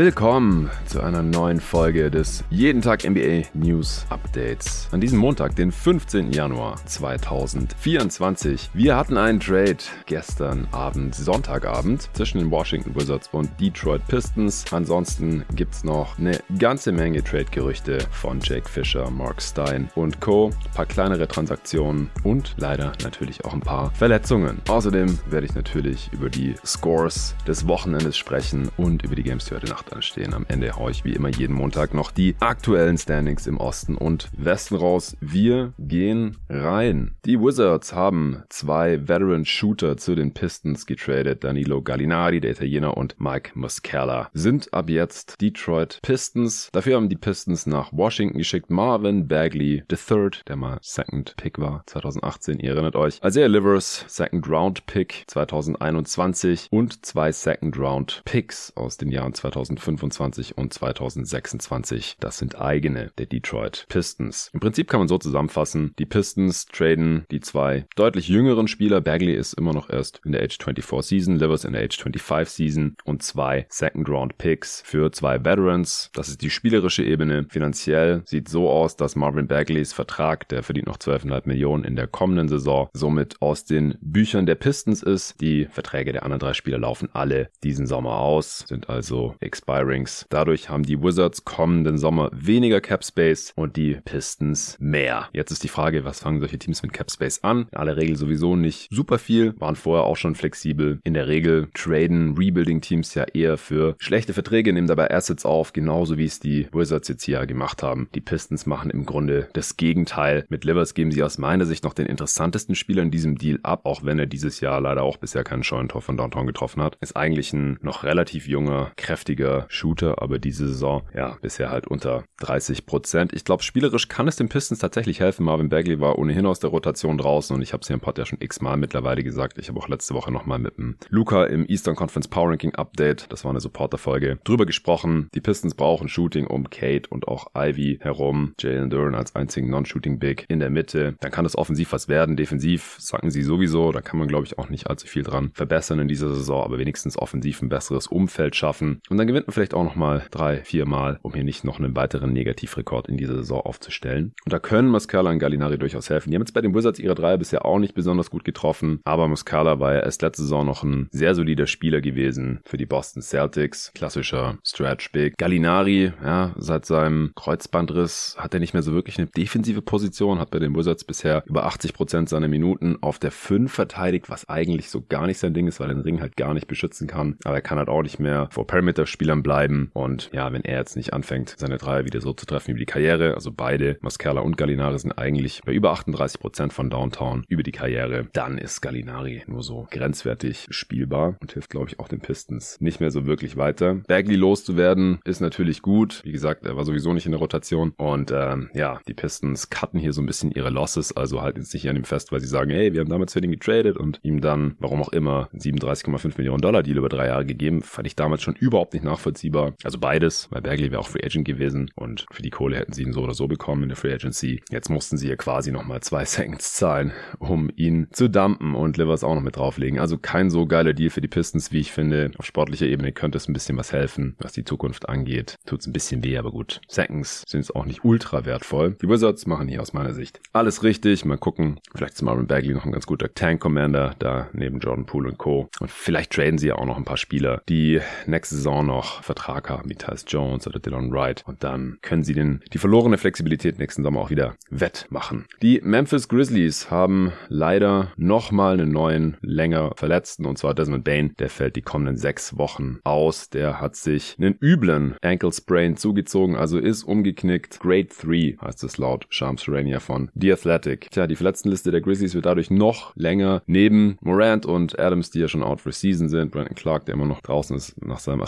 Willkommen zu einer neuen Folge des Jeden Tag NBA News Updates. An diesem Montag, den 15. Januar 2024. Wir hatten einen Trade gestern Abend, Sonntagabend, zwischen den Washington Wizards und Detroit Pistons. Ansonsten gibt es noch eine ganze Menge Trade-Gerüchte von Jake Fisher, Mark Stein und Co. Ein paar kleinere Transaktionen und leider natürlich auch ein paar Verletzungen. Außerdem werde ich natürlich über die Scores des Wochenendes sprechen und über die Games, die heute Nacht anstehen. Am Ende haue ich wie immer jeden Montag noch die aktuellen Standings im Osten und Westen raus. Wir gehen rein. Die Wizards haben zwei Veteran Shooter zu den Pistons getradet. Danilo Gallinari, der Italiener, und Mike Muscala sind ab jetzt Detroit Pistons. Dafür haben die Pistons nach Washington geschickt Marvin Bagley III, der mal Second Pick war 2018, ihr erinnert euch. Isaiah Livers, Second Round Pick 2021 und zwei Second Round Picks aus den Jahren 2020 2025 und 2026. Das sind eigene der Detroit Pistons. Im Prinzip kann man so zusammenfassen, die Pistons traden die zwei deutlich jüngeren Spieler. Bagley ist immer noch erst in der Age 24 Season, Livers in der Age 25 Season und zwei Second Round Picks für zwei Veterans. Das ist die spielerische Ebene. Finanziell sieht so aus, dass Marvin Bagleys Vertrag, der verdient noch 12,5 Millionen in der kommenden Saison, somit aus den Büchern der Pistons ist. Die Verträge der anderen drei Spieler laufen alle diesen Sommer aus, sind also Expirings. Dadurch haben die Wizards kommenden Sommer weniger Cap Space und die Pistons mehr. Jetzt ist die Frage, was fangen solche Teams mit Cap Space an? In aller Regel sowieso nicht super viel, waren vorher auch schon flexibel. In der Regel traden Rebuilding Teams ja eher für schlechte Verträge, nehmen dabei Assets auf, genauso wie es die Wizards jetzt hier gemacht haben. Die Pistons machen im Grunde das Gegenteil. Mit Livers geben sie aus meiner Sicht noch den interessantesten Spieler in diesem Deal ab, auch wenn er dieses Jahr leider auch bisher keinen Scheunentor von Downtown getroffen hat. Ist eigentlich ein noch relativ junger, kräftiger kräftiger Shooter, aber diese Saison, ja, bisher halt unter 30 Prozent. Ich glaube, spielerisch kann es den Pistons tatsächlich helfen. Marvin Bagley war ohnehin aus der Rotation draußen und ich habe es hier im Pod ja schon x-mal mittlerweile gesagt. Ich habe auch letzte Woche nochmal mit dem Luca im Eastern Conference Power Ranking Update, das war eine Supporter-Folge, drüber gesprochen. Die Pistons brauchen Shooting um Kate und auch Ivy herum. Jalen Duran als einzigen Non-Shooting Big in der Mitte. Dann kann das offensiv was werden. Defensiv sagen sie sowieso. Da kann man, glaube ich, auch nicht allzu viel dran verbessern in dieser Saison, aber wenigstens offensiv ein besseres Umfeld schaffen. Und dann gewinnt man vielleicht auch nochmal drei, vier Mal, um hier nicht noch einen weiteren Negativrekord in dieser Saison aufzustellen. Und da können Muscala und Gallinari durchaus helfen. Die haben jetzt bei den Wizards ihre Dreier bisher auch nicht besonders gut getroffen, aber Muscala war ja erst letzte Saison noch ein sehr solider Spieler gewesen für die Boston Celtics. Klassischer Stretch Big. Gallinari, ja, seit seinem Kreuzbandriss hat er nicht mehr so wirklich eine defensive Position, hat bei den Wizards bisher über 80 Prozent seiner Minuten auf der 5 verteidigt, was eigentlich so gar nicht sein Ding ist, weil er den Ring halt gar nicht beschützen kann. Aber er kann halt auch nicht mehr vor Perimeter-Spielern bleiben bleiben. Und ja, wenn er jetzt nicht anfängt, seine Dreier wieder so zu treffen wie die Karriere, also beide, Mascala und Gallinari sind eigentlich bei über 38 Prozent von Downtown über die Karriere, dann ist Gallinari nur so grenzwertig spielbar und hilft, glaube ich, auch den Pistons nicht mehr so wirklich weiter. Bagley loszuwerden ist natürlich gut. Wie gesagt, er war sowieso nicht in der Rotation. Und ähm, ja, die Pistons cutten hier so ein bisschen ihre Losses, also halten jetzt nicht an ihm fest, weil sie sagen, hey, wir haben damals für den getradet und ihm dann, warum auch immer, 37,5 Millionen Dollar Deal über drei Jahre gegeben. Fand ich damals schon überhaupt nicht nachvollziehbar nachvollziehbar. Also beides, weil Bagley wäre auch Free Agent gewesen und für die Kohle hätten sie ihn so oder so bekommen in der Free Agency. Jetzt mussten sie ja quasi nochmal zwei Seconds zahlen, um ihn zu dumpen und Livers auch noch mit drauflegen. Also kein so geiler Deal für die Pistons, wie ich finde. Auf sportlicher Ebene könnte es ein bisschen was helfen, was die Zukunft angeht. Tut es ein bisschen weh, aber gut. Seconds sind es auch nicht ultra wertvoll. Die Wizards machen hier aus meiner Sicht alles richtig. Mal gucken. Vielleicht ist Marvin Bagley noch ein ganz guter Tank Commander da neben Jordan Poole und Co. Und vielleicht traden sie ja auch noch ein paar Spieler, die nächste Saison noch Vertrag haben, wie Tyus Jones oder Dylan Wright. Und dann können sie den, die verlorene Flexibilität nächsten Sommer auch wieder wettmachen. Die Memphis Grizzlies haben leider nochmal einen neuen, länger Verletzten, und zwar Desmond Bain. Der fällt die kommenden sechs Wochen aus. Der hat sich einen üblen Ankle Sprain zugezogen, also ist umgeknickt. Grade 3 heißt es laut Shams Rania von The Athletic. Tja, die Verletztenliste der Grizzlies wird dadurch noch länger. Neben Morant und Adams, die ja schon out for season sind, Brandon Clark, der immer noch draußen ist nach seinem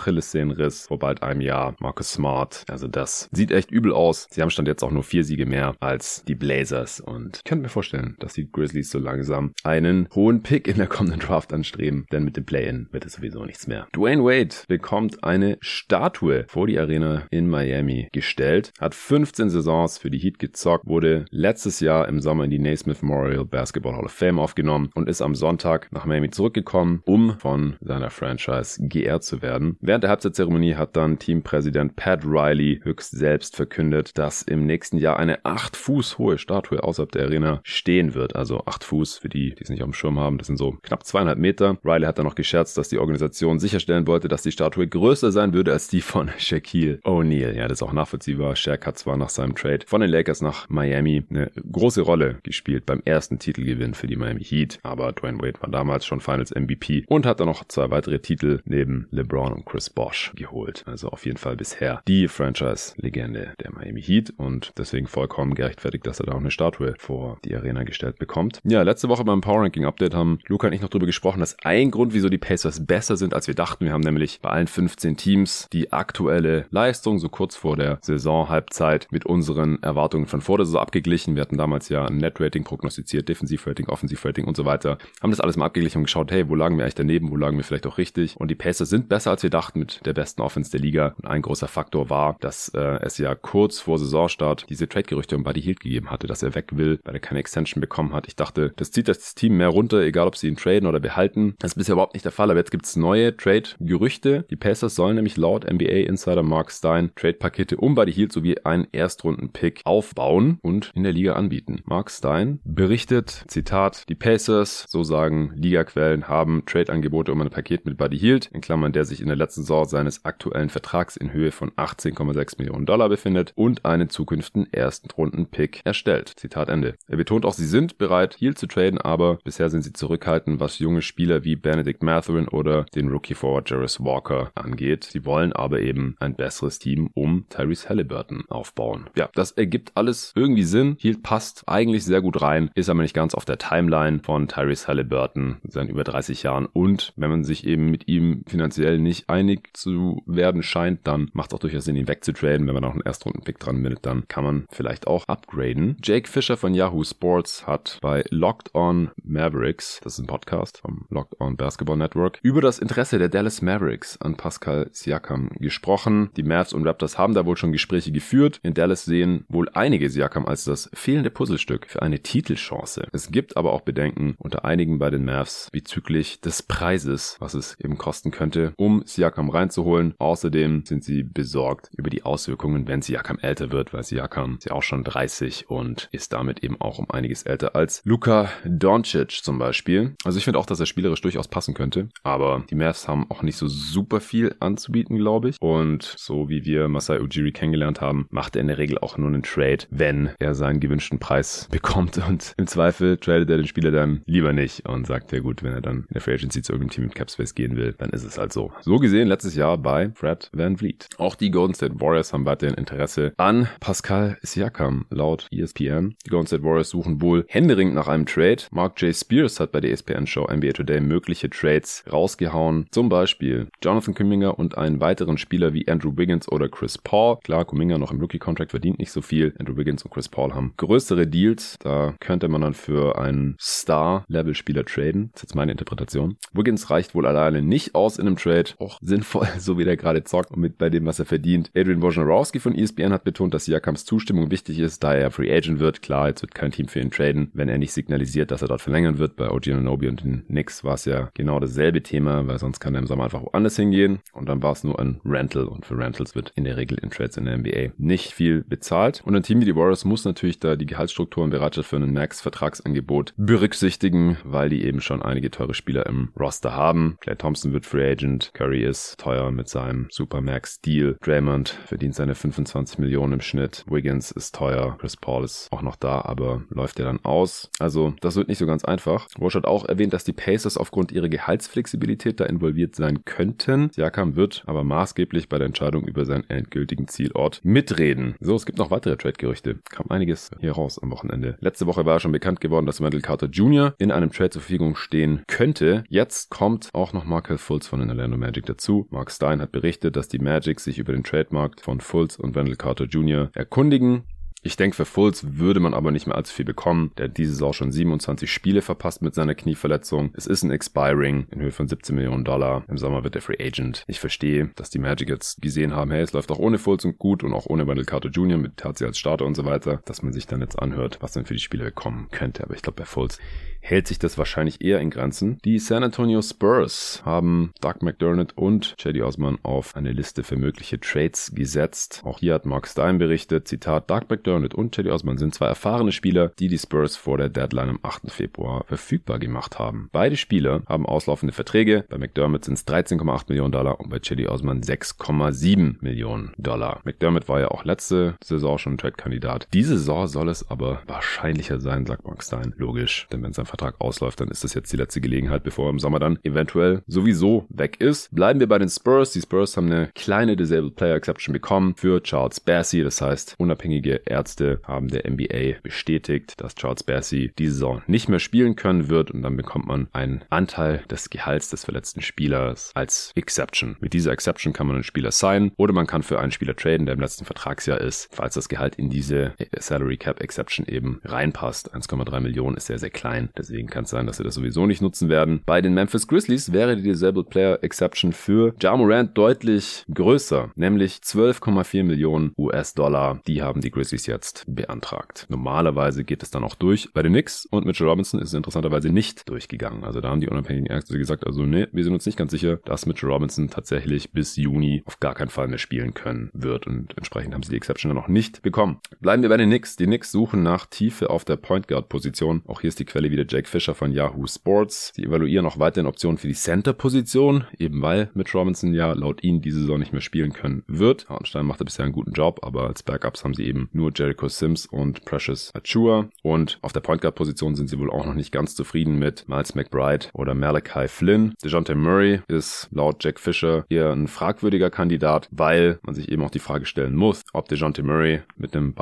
Achillessehnenriss vor bald einem Jahr, Marcus Smart. Also das sieht echt übel aus. Sie haben stand jetzt auch nur vier Siege mehr als die Blazers und ich könnte mir vorstellen, dass die Grizzlies so langsam einen hohen Pick in der kommenden Draft anstreben, denn mit dem Play-In wird es sowieso nichts mehr. Dwayne Wade bekommt eine Statue vor die Arena in Miami gestellt, hat 15 Saisons für die Heat gezockt, wurde letztes Jahr im Sommer in die Naismith Memorial Basketball Hall of Fame aufgenommen und ist am Sonntag nach Miami zurückgekommen, um von seiner Franchise geehrt zu werden. Während der Halbzeit Trade-Zeremonie hat dann Teampräsident Pat Riley höchst selbst verkündet, dass im nächsten Jahr eine 8 Fuß hohe Statue außerhalb der Arena stehen wird. Also 8 Fuß für die, die es nicht auf dem Schirm haben. Das sind so knapp zweieinhalb Meter. Riley hat dann noch gescherzt, dass die Organisation sicherstellen wollte, dass die Statue größer sein würde als die von Shaquille O'Neal. Ja, das ist auch nachvollziehbar. Shaq hat zwar nach seinem Trade von den Lakers nach Miami eine große Rolle gespielt beim ersten Titelgewinn für die Miami Heat, aber Dwayne Wade war damals schon Finals MVP und hat dann noch zwei weitere Titel neben LeBron und Chris Bosh geholt. Also auf jeden Fall bisher die Franchise-Legende der Miami Heat und deswegen vollkommen gerechtfertigt, dass er da auch eine Statue vor die Arena gestellt bekommt. Ja, letzte Woche beim Power Ranking Update haben Luca und ich noch darüber gesprochen, dass ein Grund, wieso die Pacers besser sind, als wir dachten. Wir haben nämlich bei allen 15 Teams die aktuelle Leistung so kurz vor der Saisonhalbzeit mit unseren Erwartungen von vor der Saison abgeglichen. Wir hatten damals ja ein Net-Rating prognostiziert, Defensiv-Rating, Offensiv-Rating und so weiter. Haben das alles mal abgeglichen und geschaut, hey, wo lagen wir eigentlich daneben, wo lagen wir vielleicht auch richtig. Und die Pacers sind besser, als wir dachten mit der besten Offense der Liga. Und ein großer Faktor war, dass äh, es ja kurz vor Saisonstart diese Trade-Gerüchte um Buddy Hield gegeben hatte, dass er weg will, weil er keine Extension bekommen hat. Ich dachte, das zieht das Team mehr runter, egal ob sie ihn traden oder behalten. Das ist bisher überhaupt nicht der Fall, aber jetzt gibt es neue Trade-Gerüchte. Die Pacers sollen nämlich laut NBA-Insider Mark Stein Trade-Pakete um Buddy Hield sowie einen Erstrunden-Pick aufbauen und in der Liga anbieten. Mark Stein berichtet, Zitat, die Pacers, so sagen Liga-Quellen, haben Trade-Angebote um ein Paket mit Buddy Hield, in Klammern, der sich in der letzten Saison seines aktuellen Vertrags in Höhe von 18,6 Millionen Dollar befindet und einen zukünftigen Erstrunden-Pick erstellt. Zitat Ende. Er betont auch, sie sind bereit, Hield zu traden, aber bisher sind sie zurückhaltend, was junge Spieler wie Benedict Matherin oder den Rookie-Forward Jarvis Walker angeht. Sie wollen aber eben ein besseres Team um Tyrese Halliburton aufbauen. Ja, das ergibt alles irgendwie Sinn. Hield passt eigentlich sehr gut rein, ist aber nicht ganz auf der Timeline von Tyrese Halliburton seit über 30 Jahren. Und wenn man sich eben mit ihm finanziell nicht einig zu werden scheint, dann macht es auch durchaus Sinn, ihn wegzutraden. Wenn man auch einen Erstrunden-Pick dran bindet, dann kann man vielleicht auch upgraden. Jake Fischer von Yahoo Sports hat bei Locked On Mavericks, das ist ein Podcast vom Locked On Basketball Network, über das Interesse der Dallas Mavericks an Pascal Siakam gesprochen. Die Mavs und Raptors haben da wohl schon Gespräche geführt. In Dallas sehen wohl einige Siakam als das fehlende Puzzlestück für eine Titelchance. Es gibt aber auch Bedenken unter einigen bei den Mavs bezüglich des Preises, was es eben kosten könnte, um Siakam reinzuholen. Außerdem sind sie besorgt über die Auswirkungen, wenn Siakam älter wird, weil Siakam ist ja auch schon 30 und ist damit eben auch um einiges älter als Luka Doncic zum Beispiel. Also ich finde auch, dass er spielerisch durchaus passen könnte, aber die Mavs haben auch nicht so super viel anzubieten, glaube ich. Und so wie wir Masai Ujiri kennengelernt haben, macht er in der Regel auch nur einen Trade, wenn er seinen gewünschten Preis bekommt und im Zweifel tradet er den Spieler dann lieber nicht und sagt, ja gut, wenn er dann in der Free Agency zu irgendeinem Team mit Capspace gehen will, dann ist es halt so. So gesehen letztes Jahr bei Fred Van Vliet. Auch die Golden State Warriors haben weiterhin Interesse an Pascal Siakam laut ESPN. Die Golden State Warriors suchen wohl händeringend nach einem Trade. Mark J. Spears hat bei der ESPN-Show NBA Today mögliche Trades rausgehauen. Zum Beispiel Jonathan Kuminga und einen weiteren Spieler wie Andrew Wiggins oder Chris Paul. Klar, Kuminga noch im Rookie-Contract verdient nicht so viel. Andrew Wiggins und Chris Paul haben größere Deals. Da könnte man dann für einen Star-Level-Spieler traden. Das ist jetzt meine Interpretation. Wiggins reicht wohl alleine nicht aus in einem Trade. Auch sinnvoll, so wie der gerade zockt und mit bei dem, was er verdient. Adrian Wojnarowski von ESPN hat betont, dass Siakams Zustimmung wichtig ist, da er Free Agent wird. Klar, jetzt wird kein Team für ihn traden, wenn er nicht signalisiert, dass er dort verlängern wird. Bei OG Ananobi und den Knicks war es ja genau dasselbe Thema, weil sonst kann er im Sommer einfach woanders hingehen. Und dann war es nur ein Rental. Und für Rentals wird in der Regel in Trades in der NBA nicht viel bezahlt. Und ein Team wie die Warriors muss natürlich da die Gehaltsstruktur und Bereitschaft für einen Max-Vertragsangebot berücksichtigen, weil die eben schon einige teure Spieler im Roster haben. Clay Thompson wird Free Agent. Curry ist teuer mit seinem Supermax-Deal. Draymond verdient seine 25 Millionen im Schnitt. Wiggins ist teuer. Chris Paul ist auch noch da, aber läuft ja dann aus. Also das wird nicht so ganz einfach. Walsh hat auch erwähnt, dass die Pacers aufgrund ihrer Gehaltsflexibilität da involviert sein könnten. Siakam wird aber maßgeblich bei der Entscheidung über seinen endgültigen Zielort mitreden. So, es gibt noch weitere Trade-Gerüchte. Kam einiges hier raus am Wochenende. Letzte Woche war schon bekannt geworden, dass Wendell Carter Jr. in einem Trade zur Verfügung stehen könnte. Jetzt kommt auch noch Markel Fultz von den Orlando Magic dazu. Mark Stein hat berichtet, dass die Magic sich über den Trademark von Fultz und Wendell Carter Jr. erkundigen. Ich denke, für Fultz würde man aber nicht mehr allzu viel bekommen. Der hat diese Saison schon 27 Spiele verpasst mit seiner Knieverletzung. Es ist ein Expiring in Höhe von 17 Millionen Dollar. Im Sommer wird der Free Agent. Ich verstehe, dass die Magic jetzt gesehen haben, hey, es läuft auch ohne Fultz und gut und auch ohne Wendell Carter Jr. mit Tazi als Starter und so weiter, dass man sich dann jetzt anhört, was dann für die Spiele bekommen könnte. Aber ich glaube, bei Fultz hält sich das wahrscheinlich eher in Grenzen. Die San Antonio Spurs haben Doug McDermott und Chedi Osman auf eine Liste für mögliche Trades gesetzt. Auch hier hat Mark Stein berichtet, Zitat, Doug McDermott und Chedi Osman sind zwei erfahrene Spieler, die die Spurs vor der Deadline am 8. Februar verfügbar gemacht haben. Beide Spieler haben auslaufende Verträge. Bei McDermott sind es 13,8 Millionen Dollar und bei Chedi Osman 6,7 Millionen Dollar. McDermott war ja auch letzte Saison schon Trade-Kandidat. Diese Saison soll es aber wahrscheinlicher sein, sagt Mark Stein. Logisch, denn wenn sein Vertrag ausläuft, dann ist das jetzt die letzte Gelegenheit, bevor er im Sommer dann eventuell sowieso weg ist. Bleiben wir bei den Spurs. Die Spurs haben eine kleine Disabled Player Exception bekommen für Charles Bassey. Das heißt, unabhängige Ärzte haben der NBA bestätigt, dass Charles Bassey diese Saison nicht mehr spielen können wird und dann bekommt man einen Anteil des Gehalts des verletzten Spielers als Exception. Mit dieser Exception kann man einen Spieler signen oder man kann für einen Spieler traden, der im letzten Vertragsjahr ist, falls das Gehalt in diese Salary Cap Exception eben reinpasst. 1,3 Millionen ist sehr, sehr klein. Deswegen kann es sein, dass sie das sowieso nicht nutzen werden. Bei den Memphis Grizzlies wäre die Disabled Player Exception für Ja Morant deutlich größer, nämlich 12,4 Millionen US-Dollar. Die haben die Grizzlies jetzt beantragt. Normalerweise geht es dann auch durch. Bei den Knicks und Mitchell Robinson ist es interessanterweise nicht durchgegangen. Also da haben die unabhängigen Ärzte gesagt, also nee, wir sind uns nicht ganz sicher, dass Mitchell Robinson tatsächlich bis Juni auf gar keinen Fall mehr spielen können wird und entsprechend haben sie die Exception dann noch nicht bekommen. Bleiben wir bei den Knicks. Die Knicks suchen nach Tiefe auf der Point Guard Position. Auch hier ist die Quelle wieder Jake Fisher von Yahoo Sports. Sie evaluieren auch weiterhin Optionen für die Center-Position, eben weil Mitch Robinson ja laut ihnen diese Saison nicht mehr spielen können wird. Hartenstein macht da bisher einen guten Job, aber als Backups haben sie eben nur Jericho Sims und Precious Achua. Und auf der Point Guard-Position sind sie wohl auch noch nicht ganz zufrieden mit Miles McBride oder Malachi Flynn. DeJounte Murray ist laut Jack Fisher eher ein fragwürdiger Kandidat, weil man sich eben auch die Frage stellen muss, ob DeJounte Murray mit einem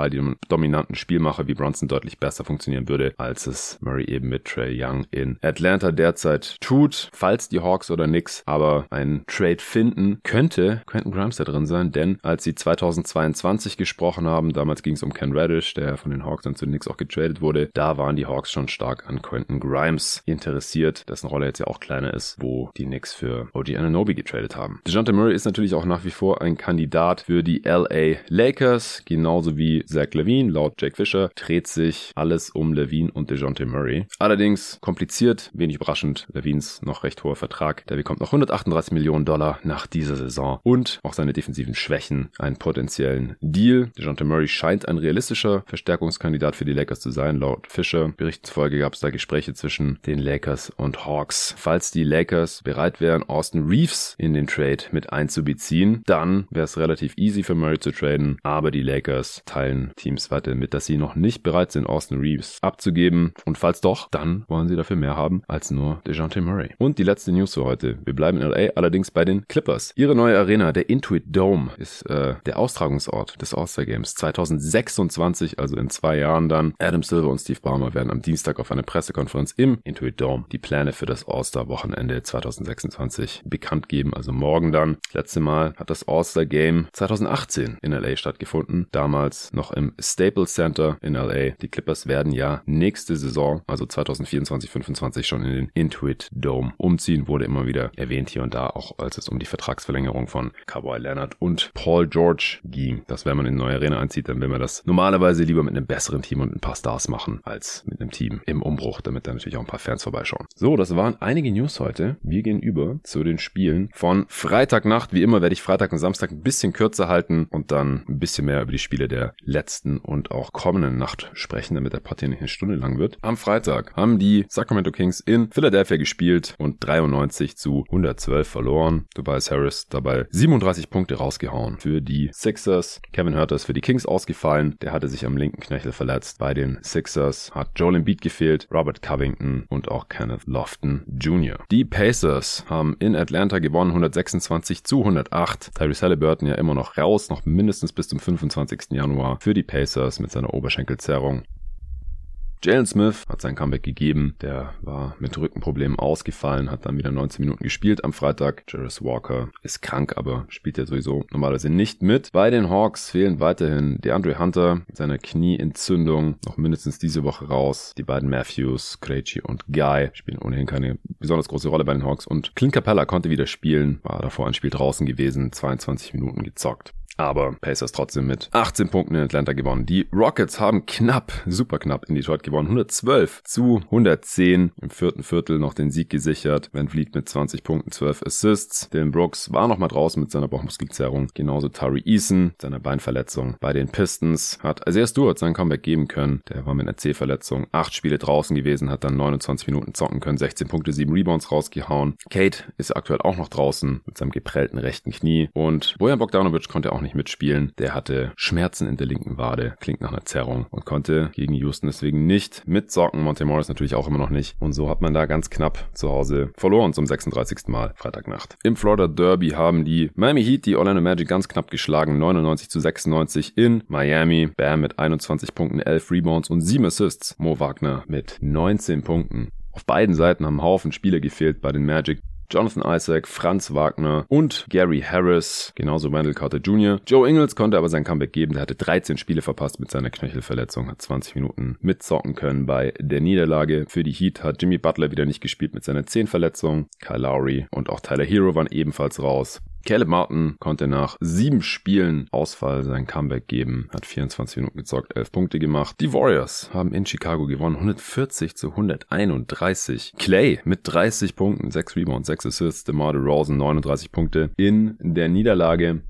dominanten Spielmacher wie Bronson deutlich besser funktionieren würde, als es Murray eben mit Trey Young in Atlanta derzeit tut. Falls die Hawks oder Knicks aber einen Trade finden, könnte Quentin Grimes da drin sein, denn als sie 2022 gesprochen haben, damals ging es um Ken Reddish, der von den Hawks dann zu den Knicks auch getradet wurde, da waren die Hawks schon stark an Quentin Grimes interessiert, dessen Rolle jetzt ja auch kleiner ist, wo die Knicks für OG Ananobi getradet haben. DeJounte Murray ist natürlich auch nach wie vor ein Kandidat für die LA Lakers, genauso wie Zach Levine. Laut Jake Fisher dreht sich alles um Levine und DeJounte Murray. Allerdings kompliziert, wenig überraschend, Levines noch recht hoher Vertrag. Der bekommt noch 138 Millionen Dollar nach dieser Saison und auch seine defensiven Schwächen einen potenziellen Deal. DeJounte Murray scheint ein realistischer Verstärkungskandidat für die Lakers zu sein. Laut Fischer Berichten zufolge gab es da Gespräche zwischen den Lakers und Hawks. Falls die Lakers bereit wären, Austin Reeves in den Trade mit einzubeziehen, dann wäre es relativ easy für Murray zu traden. Aber die Lakers teilen Teams weiter mit, dass sie noch nicht bereit sind, Austin Reeves abzugeben. Und falls doch, dann wollen sie dafür mehr haben als nur DeJounte Murray. Und die letzte News für heute. Wir bleiben in LA, allerdings bei den Clippers. Ihre neue Arena, der Intuit Dome, ist äh, der Austragungsort des All-Star Games 2026, also in zwei Jahren dann. Adam Silver und Steve Ballmer werden am Dienstag auf einer Pressekonferenz im Intuit Dome die Pläne für das All-Star Wochenende 2026 bekannt geben, also morgen dann. Das letzte Mal hat das All-Star Game 2018 in LA stattgefunden, damals noch im Staples Center in LA. Die Clippers werden ja nächste Saison, also 2024, 25 schon in den Intuit Dome umziehen, wurde immer wieder erwähnt hier und da, auch als es um die Vertragsverlängerung von Kawhi Leonard und Paul George ging. Dass wenn man in neue Arena einzieht, dann will man das normalerweise lieber mit einem besseren Team und ein paar Stars machen, als mit einem Team im Umbruch, damit da natürlich auch ein paar Fans vorbeischauen. So, das waren einige News heute. Wir gehen über zu den Spielen von Freitagnacht. Wie immer werde ich Freitag und Samstag ein bisschen kürzer halten und dann ein bisschen mehr über die Spiele der letzten und auch kommenden Nacht sprechen, damit der Partie nicht eine Stunde lang wird. Am Freitag haben die Sacramento Kings in Philadelphia gespielt und 93 zu 112 verloren. Tobias Harris dabei 37 Punkte rausgehauen für die Sixers. Kevin Hurters für die Kings ausgefallen. Der hatte sich am linken Knöchel verletzt. Bei den Sixers hat Joel Embiid gefehlt, Robert Covington und auch Kenneth Lofton Jr. Die Pacers haben in Atlanta gewonnen 126 zu 108. Tyrese Halliburton ja immer noch raus, noch mindestens bis zum 25. Januar für die Pacers mit seiner Oberschenkelzerrung. Jalen Smith hat sein Comeback gegeben. Der war mit Rückenproblemen ausgefallen, hat dann wieder 19 Minuten gespielt am Freitag. Jarvis Walker ist krank, aber spielt ja sowieso normalerweise nicht mit. Bei den Hawks fehlen weiterhin DeAndre Hunter mit seiner Knieentzündung noch mindestens diese Woche raus. Die beiden Matthews, Krejci und Guy spielen ohnehin keine besonders große Rolle bei den Hawks und Clint Capella konnte wieder spielen, war davor ein Spiel draußen gewesen, 22 Minuten gezockt. Aber Pacers trotzdem mit 18 Punkten in Atlanta gewonnen. Die Rockets haben knapp, super knapp in Detroit gewonnen. 112 zu 110. Im vierten Viertel noch den Sieg gesichert. Van Vliet mit 20 Punkten, 12 Assists. Dylan Brooks war noch mal draußen mit seiner Bauchmuskelzerrung. Genauso Tari Eason, seiner Beinverletzung. Bei den Pistons hat Isaiah Stewart sein Comeback geben können. Der war mit einer C-Verletzung. Acht Spiele draußen gewesen, hat dann 29 Minuten zocken können. 16 Punkte, 7 Rebounds rausgehauen. Kate ist aktuell auch noch draußen mit seinem geprellten rechten Knie. Und Bojan Bogdanovic konnte auch nicht nicht mitspielen. Der hatte Schmerzen in der linken Wade, klingt nach einer Zerrung und konnte gegen Houston deswegen nicht mitzocken. Monte Morris natürlich auch immer noch nicht. Und so hat man da ganz knapp zu Hause verloren zum 36. Mal Freitagnacht. Im Florida Derby haben die Miami Heat die Orlando Magic ganz knapp geschlagen. 99 zu 96 in Miami. Bam mit 21 Punkten, 11 Rebounds und 7 Assists. Mo Wagner mit 19 Punkten. Auf beiden Seiten haben Haufen Spieler gefehlt bei den Magic. Jonathan Isaac, Franz Wagner und Gary Harris, genauso Wendell Carter Jr. Joe Ingles konnte aber sein Comeback geben. Der hatte 13 Spiele verpasst mit seiner Knöchelverletzung, hat 20 Minuten mitzocken können bei der Niederlage. Für die Heat hat Jimmy Butler wieder nicht gespielt mit seiner 10 Verletzung. Kyle Lowry und auch Tyler Hero waren ebenfalls raus. Caleb Martin konnte nach sieben Spielen Ausfall sein Comeback geben, hat 24 Minuten gezockt, 11 Punkte gemacht. Die Warriors haben in Chicago gewonnen, 140 zu 131. Clay mit 30 Punkten, 6 Rebounds, 6 Assists, DeMar DeRozan 39 Punkte in der Niederlage.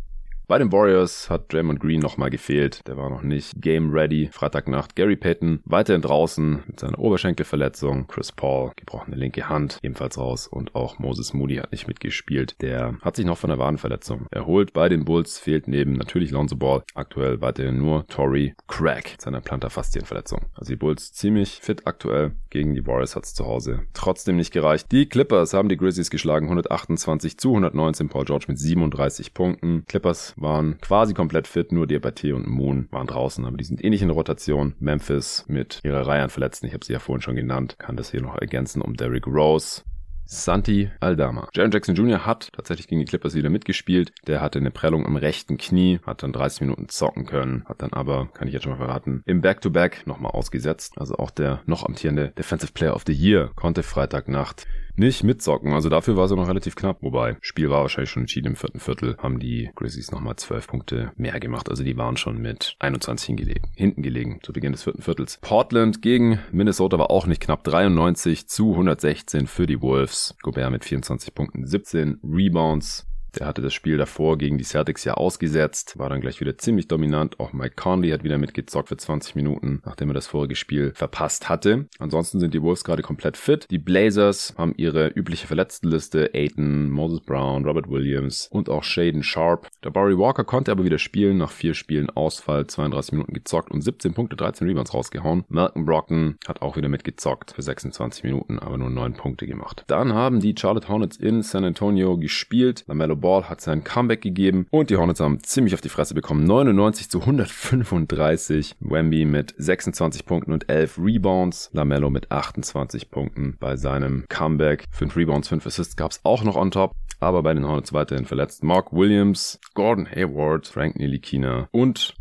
Bei den Warriors hat Draymond Green nochmal gefehlt. Der war noch nicht game ready. Freitagnacht Gary Payton weiterhin draußen mit seiner Oberschenkelverletzung. Chris Paul, gebrochene linke Hand, ebenfalls raus. Und auch Moses Moody hat nicht mitgespielt. Der hat sich noch von der Wadenverletzung erholt. Bei den Bulls fehlt neben natürlich Lonzo Ball aktuell weiterhin nur Tory Craig seiner Plantarfaszienverletzung. Also die Bulls ziemlich fit aktuell. Gegen die Warriors hat es zu Hause trotzdem nicht gereicht. Die Clippers haben die Grizzlies geschlagen. 128 zu 119. Paul George mit 37 Punkten. Clippers waren quasi komplett fit, nur Diabaté und Moon waren draußen, aber die sind ähnlich in Rotation. Memphis mit ihrer Reihe an Verletzten, ich habe sie ja vorhin schon genannt, kann das hier noch ergänzen um Derrick Rose. Santi Aldama. Jaron Jackson Jr. hat tatsächlich gegen die Clippers wieder mitgespielt. Der hatte eine Prellung im rechten Knie, hat dann 30 Minuten zocken können, hat dann aber, kann ich jetzt schon mal verraten, im Back-to-Back nochmal ausgesetzt. Also auch der noch amtierende Defensive Player of the Year konnte Freitagnacht nicht mitzocken. Also dafür war es noch relativ knapp. Wobei, Spiel war wahrscheinlich schon entschieden im vierten Viertel, haben die Grizzlies nochmal zwölf Punkte mehr gemacht. Also die waren schon mit 21 hingelegen, hinten gelegen zu Beginn des vierten Viertels. Portland gegen Minnesota war auch nicht knapp. 93 zu 116 für die Wolves. Gobert mit 24 Punkten, 17 Rebounds. Der hatte das Spiel davor gegen die Celtics ja ausgesetzt, war dann gleich wieder ziemlich dominant. Auch Mike Conley hat wieder mitgezockt für 20 Minuten, nachdem er das vorige Spiel verpasst hatte. Ansonsten sind die Wolves gerade komplett fit. Die Blazers haben ihre übliche Verletztenliste. Aiton, Moses Brown, Robert Williams und auch Shaden Sharp. Der Barry Walker konnte aber wieder spielen, nach vier Spielen Ausfall, 32 Minuten gezockt und 17 Punkte, 13 Rebounds rausgehauen. Malcolm Brocken hat auch wieder mitgezockt für 26 Minuten, aber nur 9 Punkte gemacht. Dann haben die Charlotte Hornets in San Antonio gespielt. LaMelo Ball hat sein Comeback gegeben und die Hornets haben ziemlich auf die Fresse bekommen. 99 zu 135. Wemby mit 26 Punkten und 11 Rebounds. Lamello mit 28 Punkten bei seinem Comeback. 5 Rebounds, 5 Assists gab es auch noch on top. Aber bei den Hornets weiterhin verletzt. Mark Williams, Gordon Hayward, Frank Nilikina und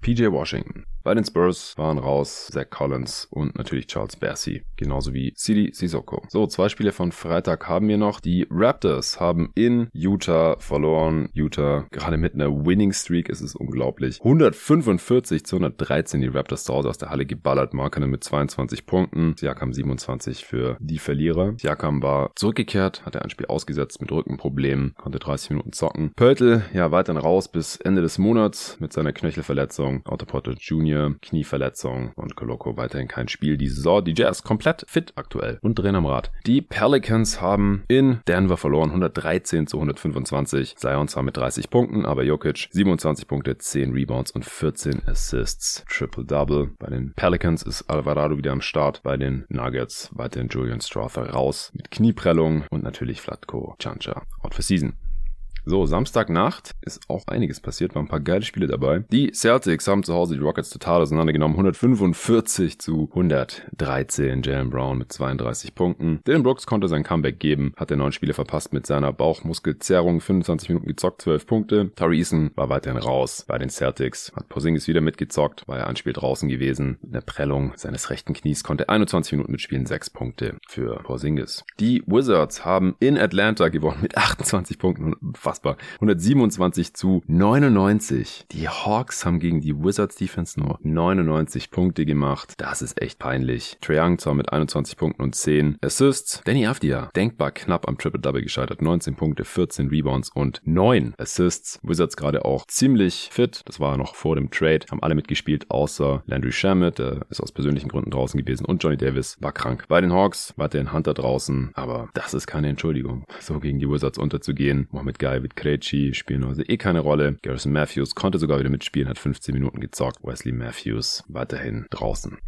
PJ Washington. Bei den Spurs waren raus Zach Collins und natürlich Charles Bassey, genauso wie Sidi Sissoko. So, zwei Spiele von Freitag haben wir noch. Die Raptors haben in Utah verloren. Utah gerade mit einer Winning Streak, es ist unglaublich. 145 zu 113 die Raptors zu Hause aus der Halle geballert. Markenen mit 22 Punkten. Siakam 27 für die Verlierer. Siakam war zurückgekehrt, hatte ein Spiel ausgesetzt mit Rückenproblemen, konnte 30 Minuten zocken. Pöltl, ja, weiterhin raus bis Ende des Monats mit seiner Knöchelverletzung. Otto Porter Jr Knie, Knieverletzung und Koloko weiterhin kein Spiel die Saison. Die Jazz komplett fit aktuell und drehen am Rad. Die Pelicans haben in Denver verloren, 113 zu 125. Zion zwar mit 30 Punkten, aber Jokic 27 Punkte, 10 Rebounds und 14 Assists. Triple-Double. Bei den Pelicans ist Alvarado wieder am Start. Bei den Nuggets weiterhin Julian Strother raus mit Knieprellung und natürlich Flatko Chancha out for season. So, Samstagnacht ist auch einiges passiert, waren ein paar geile Spiele dabei. Die Celtics haben zu Hause die Rockets total auseinandergenommen. 145 zu 113. Jalen Brown mit 32 Punkten. Dylan Brooks konnte sein Comeback geben, hat den neun Spiele verpasst mit seiner Bauchmuskelzerrung. 25 Minuten gezockt, 12 Punkte. Tari Eason war weiterhin raus bei den Celtics. Hat Porzingis wieder mitgezockt, war er ein Spiel draußen gewesen. In der Prellung seines rechten Knies konnte 21 Minuten mitspielen, 6 Punkte für Porzingis. Die Wizards haben in Atlanta gewonnen mit 28 Punkten. Unfassbar. 127 zu 99. Die Hawks haben gegen die Wizards Defense nur 99 Punkte gemacht. Das ist echt peinlich. Trae Young zwar mit 21 Punkten und 10 Assists. Danny Avdia denkbar knapp am Triple-Double gescheitert. 19 Punkte, 14 Rebounds und 9 Assists. Wizards gerade auch ziemlich fit. Das war noch vor dem Trade. Haben alle mitgespielt, außer Landry Shamet. Der ist aus persönlichen Gründen draußen gewesen. Und Johnny Davis war krank. Bei den Hawks war der Hunter draußen. Aber das ist keine Entschuldigung, so gegen die Wizards unterzugehen. Mohamed Guy mit Krejci spielen also eh keine Rolle. Garrison Matthews konnte sogar wieder mitspielen, hat 15 Minuten gezockt. Wesley Matthews weiterhin draußen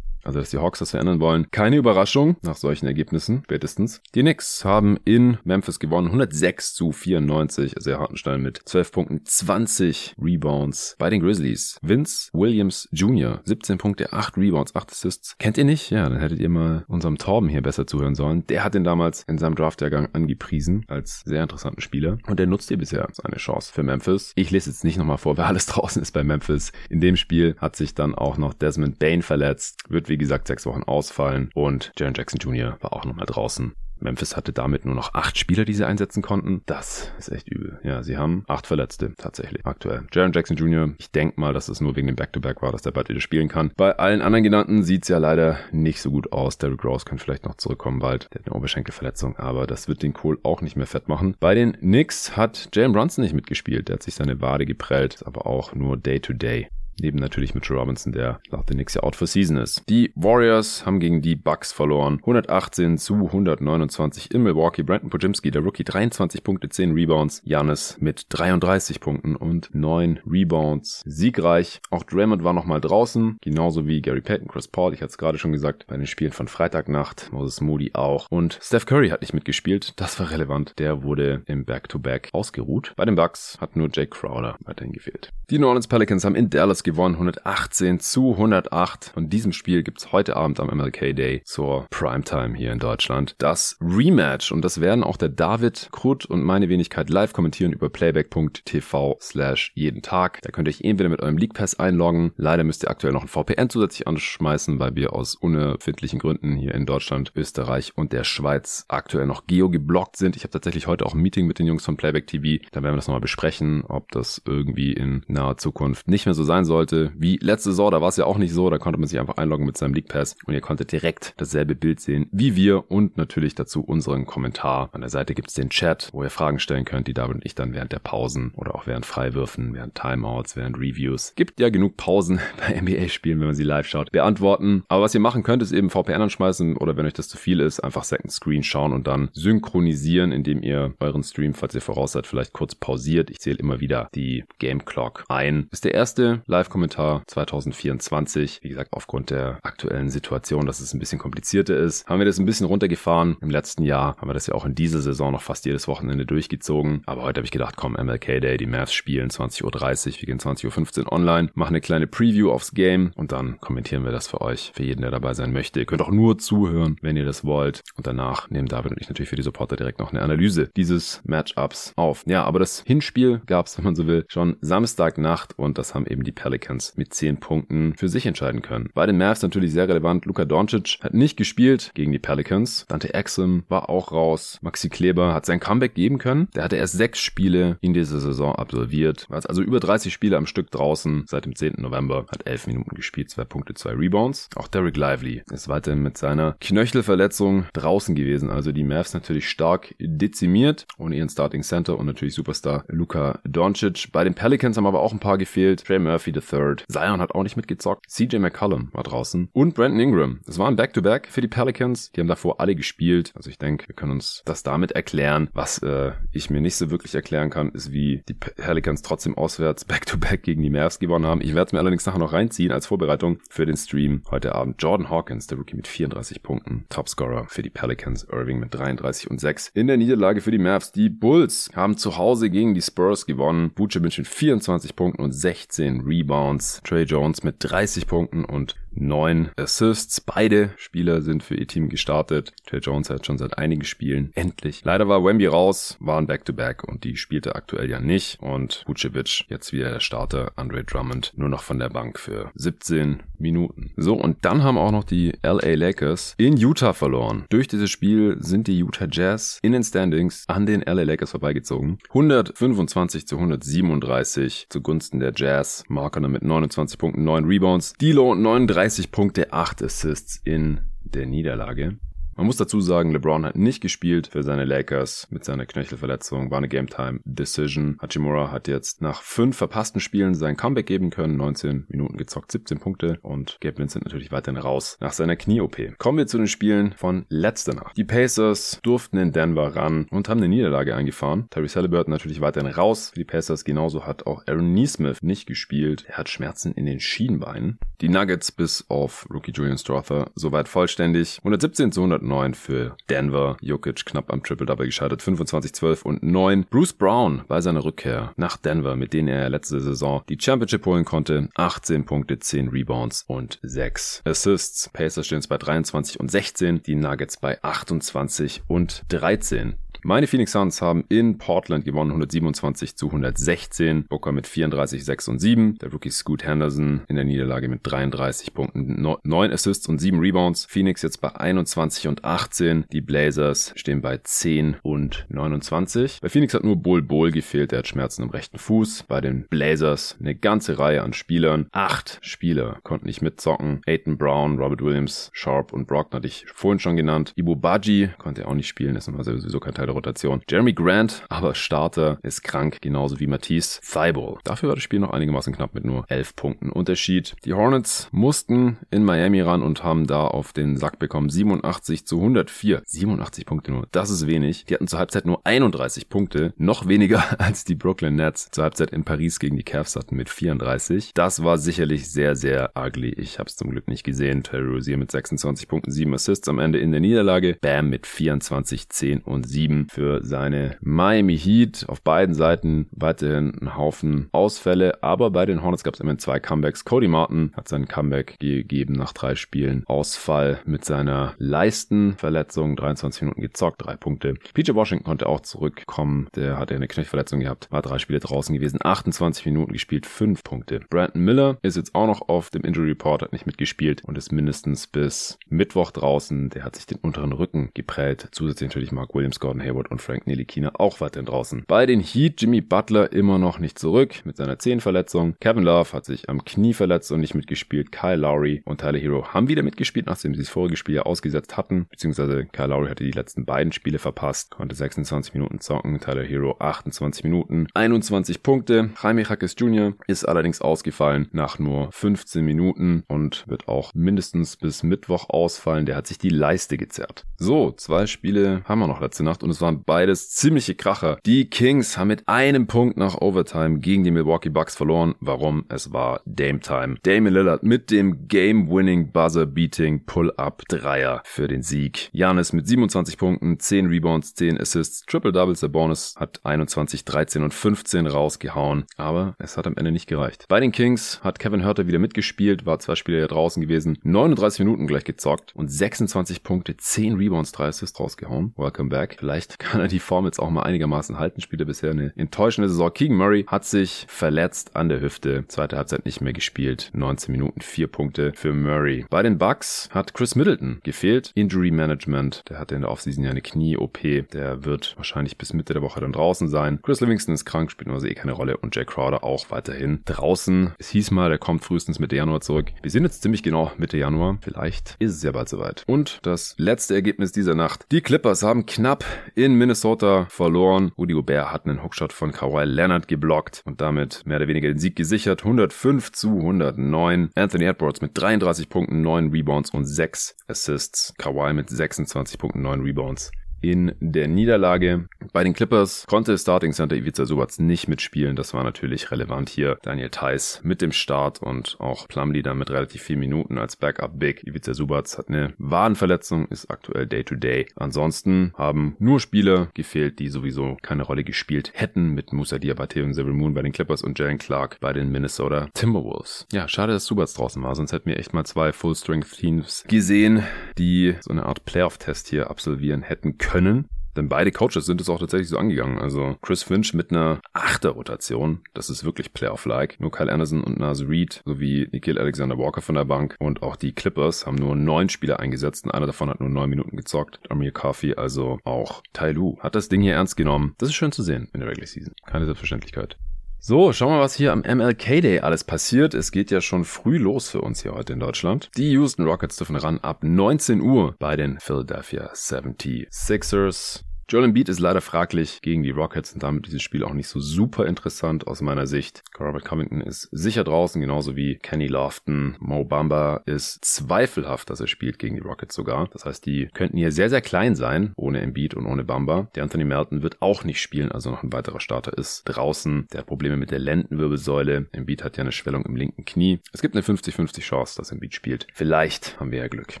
also dass die Hawks das verändern wollen. Keine Überraschung nach solchen Ergebnissen, spätestens. Die Knicks haben in Memphis gewonnen, 106 zu 94. Also Hartenstein mit 12 Punkten, 20 Rebounds. Bei den Grizzlies, Vince Williams Jr., 17 Punkte, 8 Rebounds, 8 Assists. Kennt ihr nicht? Ja, dann hättet ihr mal unserem Torben hier besser zuhören sollen. Der hat ihn damals in seinem Draftjahrgang angepriesen als sehr interessanten Spieler. Und der nutzt ihr bisher seine Chance für Memphis. Ich lese jetzt nicht nochmal vor, wer alles draußen ist bei Memphis. In dem Spiel hat sich dann auch noch Desmond Bain verletzt. Wird wie gesagt sechs Wochen ausfallen und Jaron Jackson Jr. war auch nochmal draußen. Memphis hatte damit nur noch acht Spieler, die sie einsetzen konnten. Das ist echt übel. Ja, sie haben acht Verletzte tatsächlich aktuell. Jaron Jackson Jr., ich denke mal, dass es nur wegen dem Back-to-Back -Back war, dass der bald wieder spielen kann. Bei allen anderen genannten sieht es ja leider nicht so gut aus. Derrick Rose kann vielleicht noch zurückkommen bald. Der hat eine Oberschenkelverletzung, aber das wird den Kohl auch nicht mehr fett machen. Bei den Knicks hat Jalen Brunson nicht mitgespielt. Der hat sich seine Wade geprellt, aber auch nur Day-to-Day. day to day Neben natürlich Mitchell Robinson, der nach dem nächsten Jahr out for season ist. Die Warriors haben gegen die Bucks verloren. 118 zu 129 in Milwaukee. Brandon Pojimski, der Rookie, 23 Punkte, 10 Rebounds. Janis mit 33 Punkten und 9 Rebounds. Siegreich. Auch Draymond war nochmal draußen. Genauso wie Gary Payton, Chris Paul. Ich hatte es gerade schon gesagt. Bei den Spielen von Freitagnacht. Moses Moody auch. Und Steph Curry hat nicht mitgespielt. Das war relevant. Der wurde im Back-to-Back -Back ausgeruht. Bei den Bucks hat nur Jake Crowder weiterhin gefehlt. Die New Orleans Pelicans haben in Dallas gewonnen, 118 zu 108. Von diesem Spiel gibt's heute Abend am MLK Day zur Primetime hier in Deutschland das Rematch. Und das werden auch der David Krut und meine Wenigkeit live kommentieren über playback.tv slash jeden Tag. Da könnt ihr euch entweder mit eurem League Pass einloggen. Leider müsst ihr aktuell noch ein VPN zusätzlich anschmeißen, weil wir aus unerfindlichen Gründen hier in Deutschland, Österreich und der Schweiz aktuell noch geo geblockt sind. Ich habe tatsächlich heute auch ein Meeting mit den Jungs von Playback TV. Da werden wir das nochmal besprechen, ob das irgendwie in naher Zukunft nicht mehr so sein soll sollte. Wie letzte Saison, da war es ja auch nicht so, da konnte man sich einfach einloggen mit seinem League Pass und ihr konntet direkt dasselbe Bild sehen wie wir und natürlich dazu unseren Kommentar. An der Seite gibt es den Chat, wo ihr Fragen stellen könnt, die David und ich dann während der Pausen oder auch während Freiwürfen, während Timeouts, während Reviews. Gibt ja genug Pausen bei NBA-Spielen, wenn man sie live schaut, beantworten. Aber was ihr machen könnt, ist eben VPN anschmeißen oder wenn euch das zu viel ist, einfach Second Screen schauen und dann synchronisieren, indem ihr euren Stream, falls ihr voraus seid, vielleicht kurz pausiert. Ich zähle immer wieder die Game Clock ein. Ist der erste live Live-Kommentar 2024. Wie gesagt, aufgrund der aktuellen Situation, dass es ein bisschen komplizierter ist, haben wir das ein bisschen runtergefahren. Im letzten Jahr haben wir das ja auch in dieser Saison noch fast jedes Wochenende durchgezogen. Aber heute habe ich gedacht, komm, MLK Day, die Mavs spielen 20.30 Uhr, wir gehen 20.15 Uhr online, machen eine kleine Preview aufs Game und dann kommentieren wir das für euch, für jeden, der dabei sein möchte. Ihr könnt auch nur zuhören, wenn ihr das wollt. Und danach nehmen David und ich natürlich für die Supporter direkt noch eine Analyse dieses Matchups auf. Ja, aber das Hinspiel gab es, wenn man so will, schon Samstagnacht und das haben eben die Pelicans Pelicans mit 10 Punkten für sich entscheiden können. Bei den Mavs natürlich sehr relevant. Luka Doncic hat nicht gespielt gegen die Pelicans. Dante Exum war auch raus. Maxi Kleber hat sein Comeback geben können. Der hatte erst sechs Spiele in dieser Saison absolviert. War also über 30 Spiele am Stück draußen seit dem 10. November. Hat 11 Minuten gespielt, zwei Punkte, zwei Rebounds. Auch Derek Lively ist weiterhin mit seiner Knöchelverletzung draußen gewesen. Also die Mavs natürlich stark dezimiert. Ohne ihren Starting Center und natürlich Superstar Luka Doncic. Bei den Pelicans haben aber auch ein paar gefehlt. Trey Murphy, III. Zion hat auch nicht mitgezockt. CJ McCollum war draußen. Und Brandon Ingram. Das war ein Back-to-Back -Back für die Pelicans. Die haben davor alle gespielt. Also ich denke, wir können uns das damit erklären. Was äh, ich mir nicht so wirklich erklären kann, ist, wie die Pelicans trotzdem auswärts Back-to-Back -back gegen die Mavs gewonnen haben. Ich werde es mir allerdings nachher noch reinziehen als Vorbereitung für den Stream heute Abend. Jordan Hawkins, der Rookie mit 34 Punkten. Topscorer für die Pelicans. Irving mit 33 und 6. In der Niederlage für die Mavs. Die Bulls haben zu Hause gegen die Spurs gewonnen. Vucevic mit 24 Punkten und 16 Rebounds. Trey Jones mit 30 Punkten und neun Assists. Beide Spieler sind für ihr Team gestartet. Trey Jones hat schon seit einigen Spielen endlich. Leider war Wemby raus, war ein Back-to-Back -Back und die spielte aktuell ja nicht. Und Vucevic jetzt wieder der Starter. Andre Drummond nur noch von der Bank für 17 Minuten. So, und dann haben auch noch die LA Lakers in Utah verloren. Durch dieses Spiel sind die Utah Jazz in den Standings an den LA Lakers vorbeigezogen. 125 zu 137 zugunsten der Jazz. Marker mit 29 Punkten, 9 Rebounds. Dilo 39 30 Punkte, 8 Assists in der Niederlage. Man muss dazu sagen, LeBron hat nicht gespielt für seine Lakers mit seiner Knöchelverletzung, war eine Game Time Decision. Hachimura hat jetzt nach fünf verpassten Spielen sein Comeback geben können, 19 Minuten gezockt, 17 Punkte und Gabe Vincent natürlich weiterhin raus nach seiner Knie-OP. Kommen wir zu den Spielen von letzter Nacht. Die Pacers durften in Denver ran und haben eine Niederlage eingefahren. Terry Halliburton natürlich weiterhin raus für die Pacers, genauso hat auch Aaron Neesmith nicht gespielt. Er hat Schmerzen in den Schienbeinen. Die Nuggets bis auf Rookie Julian Strother soweit vollständig. 117 zu 100 109 für Denver. Jokic knapp am Triple-Double gescheitert. 25, 12 und 9. Bruce Brown bei seiner Rückkehr nach Denver, mit denen er letzte Saison die Championship holen konnte. 18 Punkte, 10 Rebounds und 6 Assists. Pacers stehen jetzt bei 23 und 16. Die Nuggets bei 28 und 13. Meine Phoenix Suns haben in Portland gewonnen, 127 zu 116. Booker mit 34, 6 und 7. Der Rookie Scoot Henderson in der Niederlage mit 33 Punkten, 9 Assists und 7 Rebounds. Phoenix jetzt bei 21 und 18. Die Blazers stehen bei 10 und 29. Bei Phoenix hat nur Bull Bull gefehlt, der hat Schmerzen im rechten Fuß. Bei den Blazers eine ganze Reihe an Spielern. Acht Spieler konnten nicht mitzocken. Aiton Brown, Robert Williams, Sharp und Brock hatte ich vorhin schon genannt. Ibu Baji konnte auch nicht spielen, ist immer sowieso kein Teil der Rotation. Jeremy Grant, aber Starter, ist krank, genauso wie Matisse Thibault. Dafür war das Spiel noch einigermaßen knapp mit nur 11 Punkten Unterschied. Die Hornets mussten in Miami ran und haben da auf den Sack bekommen. 87 zu 104. 87 Punkte nur. Das ist wenig. Die hatten zur Halbzeit nur 31 Punkte. Noch weniger als die Brooklyn Nets zur Halbzeit in Paris gegen die Cavs hatten mit 34. Das war sicherlich sehr, sehr ugly. Ich habe es zum Glück nicht gesehen. Terry Rozier mit 26 Punkten, 7 Assists am Ende in der Niederlage. Bam mit 24, 10 und 7 für seine Miami Heat. Auf beiden Seiten weiterhin ein Haufen Ausfälle, aber bei den Hornets gab es immerhin zwei Comebacks. Cody Martin hat seinen Comeback gegeben nach drei Spielen. Ausfall mit seiner Leistenverletzung, 23 Minuten gezockt, drei Punkte. PJ Washington konnte auch zurückkommen. Der hatte eine Knöchelverletzung gehabt, war drei Spiele draußen gewesen, 28 Minuten gespielt, fünf Punkte. Brandon Miller ist jetzt auch noch auf dem Injury Report, hat nicht mitgespielt und ist mindestens bis Mittwoch draußen. Der hat sich den unteren Rücken geprellt. Zusätzlich natürlich Mark Williams, Gordon Hayward Hayward und Frank Nilikina auch weiterhin draußen. Bei den Heat Jimmy Butler immer noch nicht zurück mit seiner Zehenverletzung. Kevin Love hat sich am Knie verletzt und nicht mitgespielt. Kyle Lowry und Tyler Hero haben wieder mitgespielt, nachdem sie das vorige Spiel ja ausgesetzt hatten. Beziehungsweise Kyle Lowry hatte die letzten beiden Spiele verpasst, konnte 26 Minuten zocken. Tyler Hero 28 Minuten, 21 Punkte. Jaime Jaques Jr. ist allerdings ausgefallen nach nur 15 Minuten und wird auch mindestens bis Mittwoch ausfallen. Der hat sich die Leiste gezerrt. So, zwei Spiele haben wir noch letzte Nacht und es waren beides ziemliche Kracher. Die Kings haben mit einem Punkt nach Overtime gegen die Milwaukee Bucks verloren. Warum? Es war Dame Time. Damian Lillard mit dem Game-Winning Buzzer-Beating Pull-Up-Dreier für den Sieg. Janis mit 27 Punkten, 10 Rebounds, 10 Assists, Triple Doubles. Der Bonus hat 21, 13 und 15 rausgehauen. Aber es hat am Ende nicht gereicht. Bei den Kings hat Kevin Hurter wieder mitgespielt, war zwei Spiele ja draußen gewesen, 39 Minuten gleich gezockt und 26 Punkte, 10 Rebounds, 3 Assists rausgehauen. Welcome back. Vielleicht kann er die Form jetzt auch mal einigermaßen halten. Spielt er bisher eine enttäuschende Saison. Keegan Murray hat sich verletzt an der Hüfte. Zweite Halbzeit nicht mehr gespielt. 19 Minuten, 4 Punkte für Murray. Bei den Bucks hat Chris Middleton gefehlt. Injury Management. Der hatte in der Offseason ja eine Knie-OP. Der wird wahrscheinlich bis Mitte der Woche dann draußen sein. Chris Livingston ist krank, spielt nur also eh keine Rolle. Und Jack Crowder auch weiterhin draußen. Es hieß mal, der kommt frühestens Mitte Januar zurück. Wir sind jetzt ziemlich genau Mitte Januar. Vielleicht ist es ja bald soweit. Und das letzte Ergebnis dieser Nacht. Die Clippers haben knapp in Minnesota verloren. Rudy Gobert hat einen Hookshot von Kawhi Leonard geblockt und damit mehr oder weniger den Sieg gesichert. 105 zu 109. Anthony Edwards mit 33 Punkten, 9 Rebounds und 6 Assists. Kawhi mit 26 Punkten, 9 Rebounds in der Niederlage. Bei den Clippers konnte Starting Center Ivica Subac nicht mitspielen. Das war natürlich relevant hier. Daniel Theiss mit dem Start und auch Plumlee dann mit relativ vielen Minuten als Backup Big. Ivica Subac hat eine Wadenverletzung, ist aktuell Day-to-Day. -Day. Ansonsten haben nur Spieler gefehlt, die sowieso keine Rolle gespielt hätten mit Musa Diabate und Cyril Moon bei den Clippers und Jalen Clark bei den Minnesota Timberwolves. Ja, schade, dass Subac draußen war, sonst hätten wir echt mal zwei Full-Strength-Teams gesehen, die so eine Art Playoff-Test hier absolvieren hätten können können. Denn beide Coaches sind es auch tatsächlich so angegangen. Also Chris Finch mit einer Achter-Rotation. Das ist wirklich Playoff-like. Nur Kyle Anderson und Nas Reed sowie Nikhil Alexander Walker von der Bank und auch die Clippers haben nur neun Spieler eingesetzt und einer davon hat nur neun Minuten gezockt. Amir Coffey, also auch Tai Lu, hat das Ding hier ernst genommen. Das ist schön zu sehen in der Regular Season. Keine Selbstverständlichkeit. So, schauen wir mal, was hier am MLK Day alles passiert. Es geht ja schon früh los für uns hier heute in Deutschland. Die Houston Rockets dürfen ran ab 19 Uhr bei den Philadelphia 76ers. Joel Embiid ist leider fraglich gegen die Rockets und damit dieses Spiel auch nicht so super interessant aus meiner Sicht. Robert Covington ist sicher draußen, genauso wie Kenny Lofton. Mo Bamba ist zweifelhaft, dass er spielt gegen die Rockets sogar. Das heißt, die könnten hier sehr, sehr klein sein, ohne Embiid und ohne Bamba. Der Anthony Melton wird auch nicht spielen, also noch ein weiterer Starter ist draußen. Der hat Probleme mit der Lendenwirbelsäule. Embiid hat ja eine Schwellung im linken Knie. Es gibt eine 50-50 Chance, dass Embiid spielt. Vielleicht haben wir ja Glück.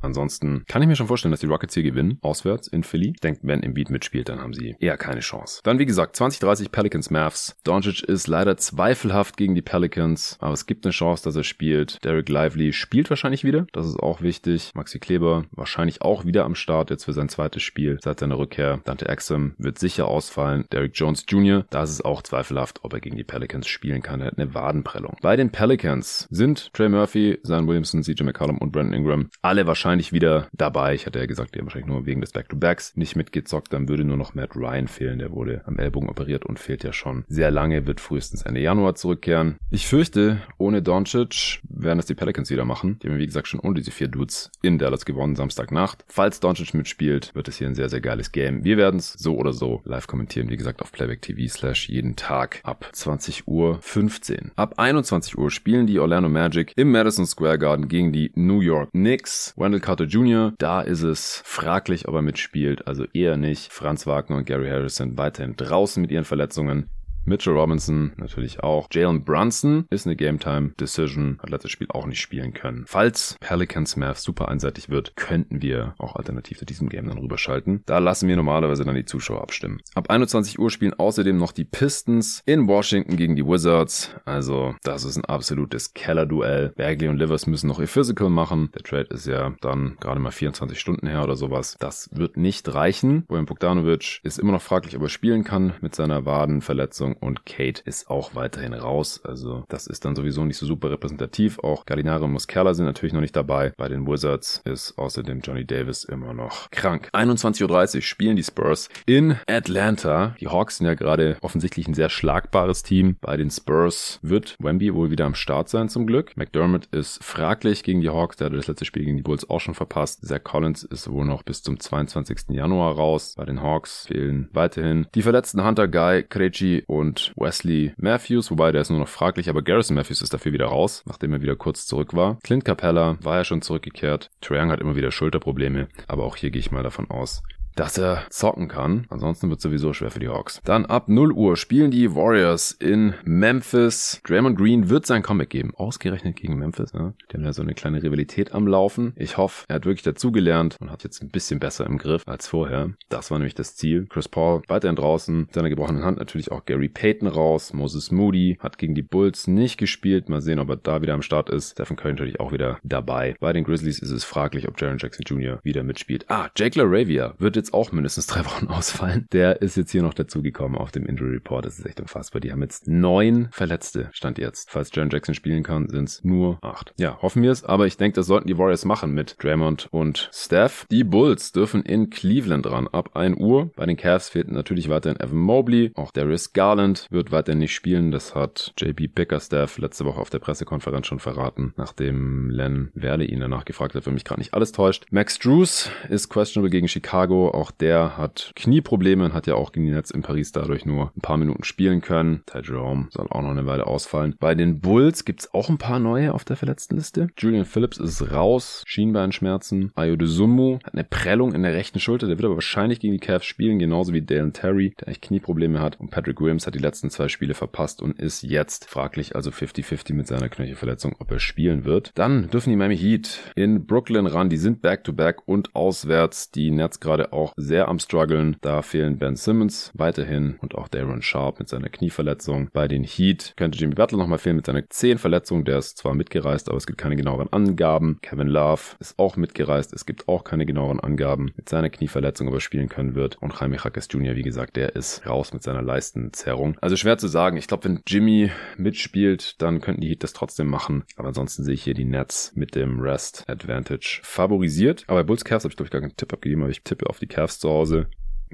Ansonsten kann ich mir schon vorstellen, dass die Rockets hier gewinnen, auswärts in Philly. Ich denke, wenn Embiid mitspielt, spielt, dann haben sie eher keine Chance. Dann wie gesagt 2030 Pelicans Mavs. Doncic ist leider zweifelhaft gegen die Pelicans, aber es gibt eine Chance, dass er spielt. Derek Lively spielt wahrscheinlich wieder, das ist auch wichtig. Maxi Kleber wahrscheinlich auch wieder am Start jetzt für sein zweites Spiel seit seiner Rückkehr. Dante Exum wird sicher ausfallen. Derek Jones Jr., da ist es auch zweifelhaft, ob er gegen die Pelicans spielen kann. Er hat eine Wadenprellung. Bei den Pelicans sind Trey Murphy, Zion Williamson, CJ McCollum und Brandon Ingram alle wahrscheinlich wieder dabei. Ich hatte ja gesagt, die haben wahrscheinlich nur wegen des Back-to-Backs nicht mitgezockt. Dann würde würde nur noch Matt Ryan fehlen. Der wurde am Ellbogen operiert und fehlt ja schon sehr lange, wird frühestens Ende Januar zurückkehren. Ich fürchte, ohne Doncic werden es die Pelicans wieder machen. Die haben, wie gesagt, schon ohne diese vier Dudes in Dallas gewonnen, Samstagnacht. Falls Doncic mitspielt, wird es hier ein sehr, sehr geiles Game. Wir werden es so oder so live kommentieren, wie gesagt, auf Playback TV slash jeden Tag ab 20 Uhr 15. Ab 21 Uhr spielen die Orlando Magic im Madison Square Garden gegen die New York Knicks. Wendell Carter Jr., da ist es fraglich, ob er mitspielt, also eher nicht. Franz Wagner und Gary Harrison weiterhin draußen mit ihren Verletzungen. Mitchell Robinson natürlich auch. Jalen Brunson ist eine Game Time Decision, hat letztes Spiel auch nicht spielen können. Falls Pelicans Mavs super einseitig wird, könnten wir auch alternativ zu diesem Game dann rüberschalten. Da lassen wir normalerweise dann die Zuschauer abstimmen. Ab 21 Uhr spielen außerdem noch die Pistons in Washington gegen die Wizards. Also das ist ein absolutes Keller-Duell. Bagley und Livers müssen noch ihr Physical machen. Der Trade ist ja dann gerade mal 24 Stunden her oder sowas. Das wird nicht reichen. Bojan Bogdanovic ist immer noch fraglich, ob er spielen kann mit seiner Wadenverletzung und Kate ist auch weiterhin raus. Also das ist dann sowieso nicht so super repräsentativ. Auch Gallinari und Muscala sind natürlich noch nicht dabei. Bei den Wizards ist außerdem Johnny Davis immer noch krank. 21.30 Uhr spielen die Spurs in Atlanta. Die Hawks sind ja gerade offensichtlich ein sehr schlagbares Team. Bei den Spurs wird Wemby wohl wieder am Start sein zum Glück. McDermott ist fraglich gegen die Hawks. Der hatte das letzte Spiel gegen die Bulls auch schon verpasst. Zach Collins ist wohl noch bis zum 22. Januar raus. Bei den Hawks fehlen weiterhin die verletzten Hunter Guy, Krejci und und Wesley Matthews, wobei der ist nur noch fraglich, aber Garrison Matthews ist dafür wieder raus, nachdem er wieder kurz zurück war. Clint Capella war ja schon zurückgekehrt. Trae hat immer wieder Schulterprobleme, aber auch hier gehe ich mal davon aus, dass er zocken kann. Ansonsten wird sowieso schwer für die Hawks. Dann ab 0 Uhr spielen die Warriors in Memphis. Draymond Green wird sein Comeback geben. Ausgerechnet gegen Memphis. Ne? Die haben ja so eine kleine Rivalität am Laufen. Ich hoffe, er hat wirklich dazugelernt und hat jetzt ein bisschen besser im Griff als vorher. Das war nämlich das Ziel. Chris Paul weiterhin draußen. Mit seiner gebrochenen Hand natürlich auch Gary Payton raus. Moses Moody hat gegen die Bulls nicht gespielt. Mal sehen, ob er da wieder am Start ist. Stephen Curry natürlich auch wieder dabei. Bei den Grizzlies ist es fraglich, ob Jaron Jackson Jr. wieder mitspielt. Ah, Jake LaRavia wird jetzt jetzt auch mindestens drei Wochen ausfallen. Der ist jetzt hier noch dazugekommen auf dem Injury Report. Das ist echt unfassbar. Die haben jetzt neun Verletzte, stand jetzt. Falls Jaron Jackson spielen kann, sind es nur acht. Ja, hoffen wir es. Aber ich denke, das sollten die Warriors machen mit Draymond und Steph. Die Bulls dürfen in Cleveland ran ab 1 Uhr. Bei den Cavs fehlt natürlich weiterhin Evan Mobley. Auch Darius Garland wird weiterhin nicht spielen. Das hat JB Bickerstaff letzte Woche auf der Pressekonferenz schon verraten, nachdem Len Werle ihn danach gefragt hat, wenn mich gerade nicht alles täuscht. Max Drews ist questionable gegen Chicago Oladipo, auch der hat Knieprobleme und hat ja auch gegen die Nets in Paris dadurch nur ein paar Minuten spielen können. Ty Jerome soll auch noch eine Weile ausfallen. Bei den Bulls gibt's auch ein paar neue auf der Verletztenliste. Julian Phillips ist raus, Schienbeinschmerzen. Ayo Sumu hat eine Prellung in der rechten Schulter, der wird aber wahrscheinlich gegen die Cavs spielen, genauso wie Dalen Terry, der eigentlich Knieprobleme hat. Und Patrick Williams hat die letzten zwei Spiele verpasst und ist jetzt fraglich, also 50-50 mit seiner Knöchelverletzung, ob er spielen wird. Dann dürfen die Miami Heat in Brooklyn ran. Die sind back-to-back -back und auswärts. Die Nets gerade auch sehr am struggeln. Da fehlen Ben Simmons weiterhin und auch Darren Sharp mit seiner Knieverletzung. Bei den Heat könnte Jimmy Butler nochmal fehlen mit seiner Zehenverletzung. Der ist zwar mitgereist, aber es gibt keine genaueren Angaben. Kevin Love ist auch mitgereist. Es gibt auch keine genaueren Angaben mit seiner Knieverletzung, ob er spielen können wird. Und Jaime Jaquez Jr., wie gesagt, der ist raus mit seiner Leistenzerrung. Also schwer zu sagen. Ich glaube, wenn Jimmy mitspielt, dann könnten die Heat das trotzdem machen. Aber ansonsten sehe ich hier die Nets mit dem Rest Advantage favorisiert. Aber bei Bulls Cavs habe ich, glaube ich, gar keinen Tipp abgegeben, aber ich tippe auf die Cavs zu Hause.